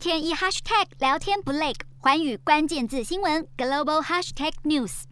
天一 hashtag 聊天不累，环宇关键字新闻 global hashtag news。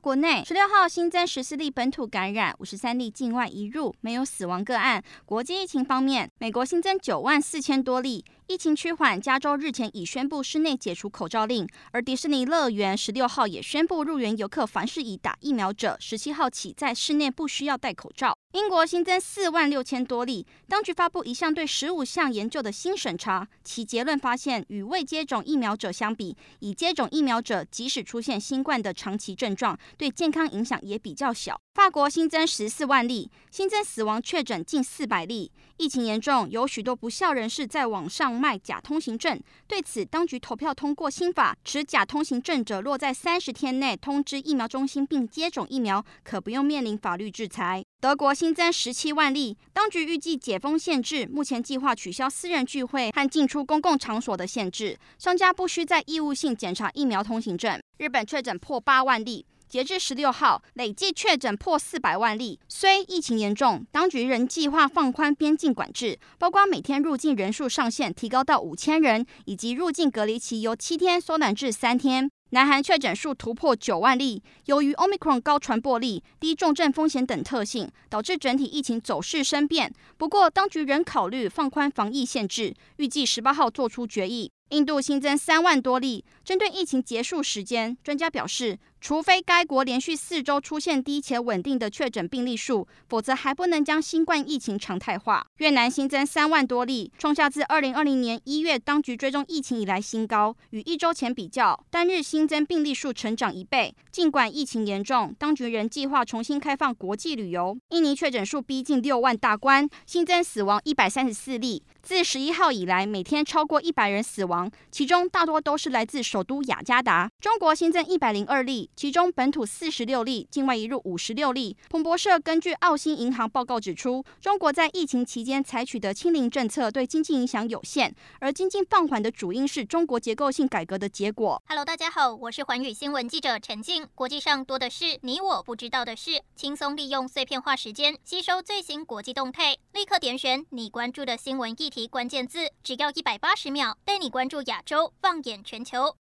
国内十六号新增十四例本土感染，五十三例境外移入，没有死亡个案。国际疫情方面，美国新增九万四千多例。疫情趋缓，加州日前已宣布室内解除口罩令，而迪士尼乐园十六号也宣布入园游客凡是已打疫苗者，十七号起在室内不需要戴口罩。英国新增四万六千多例，当局发布一项对十五项研究的新审查，其结论发现，与未接种疫苗者相比，已接种疫苗者即使出现新冠的长期症状，对健康影响也比较小。法国新增十四万例，新增死亡确诊近四百例，疫情严重，有许多不肖人士在网上卖假通行证。对此，当局投票通过新法，持假通行证者若在三十天内通知疫苗中心并接种疫苗，可不用面临法律制裁。德国新增十七万例，当局预计解封限制，目前计划取消私人聚会和进出公共场所的限制，商家不需再义务性检查疫苗通行证。日本确诊破八万例。截至十六号，累计确诊破四百万例。虽疫情严重，当局仍计划放宽边境管制，包括每天入境人数上限提高到五千人，以及入境隔离期由七天缩短至三天。南韩确诊数突破九万例，由于 Omicron 高传播力、低重症风险等特性，导致整体疫情走势生变。不过，当局仍考虑放宽防疫限制，预计十八号做出决议。印度新增三万多例。针对疫情结束时间，专家表示，除非该国连续四周出现低且稳定的确诊病例数，否则还不能将新冠疫情常态化。越南新增三万多例，创下自二零二零年一月当局追踪疫情以来新高，与一周前比较，单日新增病例数成长一倍。尽管疫情严重，当局仍计划重新开放国际旅游。印尼确诊数逼近六万大关，新增死亡一百三十四例。自十一号以来，每天超过一百人死亡，其中大多都是来自首都雅加达。中国新增一百零二例，其中本土四十六例，境外移入五十六例。彭博社根据澳新银行报告指出，中国在疫情期间采取的清零政策对经济影响有限，而经济放缓的主因是中国结构性改革的结果。Hello，大家好，我是环宇新闻记者陈静。国际上多的是你我不知道的事，轻松利用碎片化时间吸收最新国际动态，立刻点选你关注的新闻议题关键字，只要一百八十秒，带你关注亚洲，放眼全球。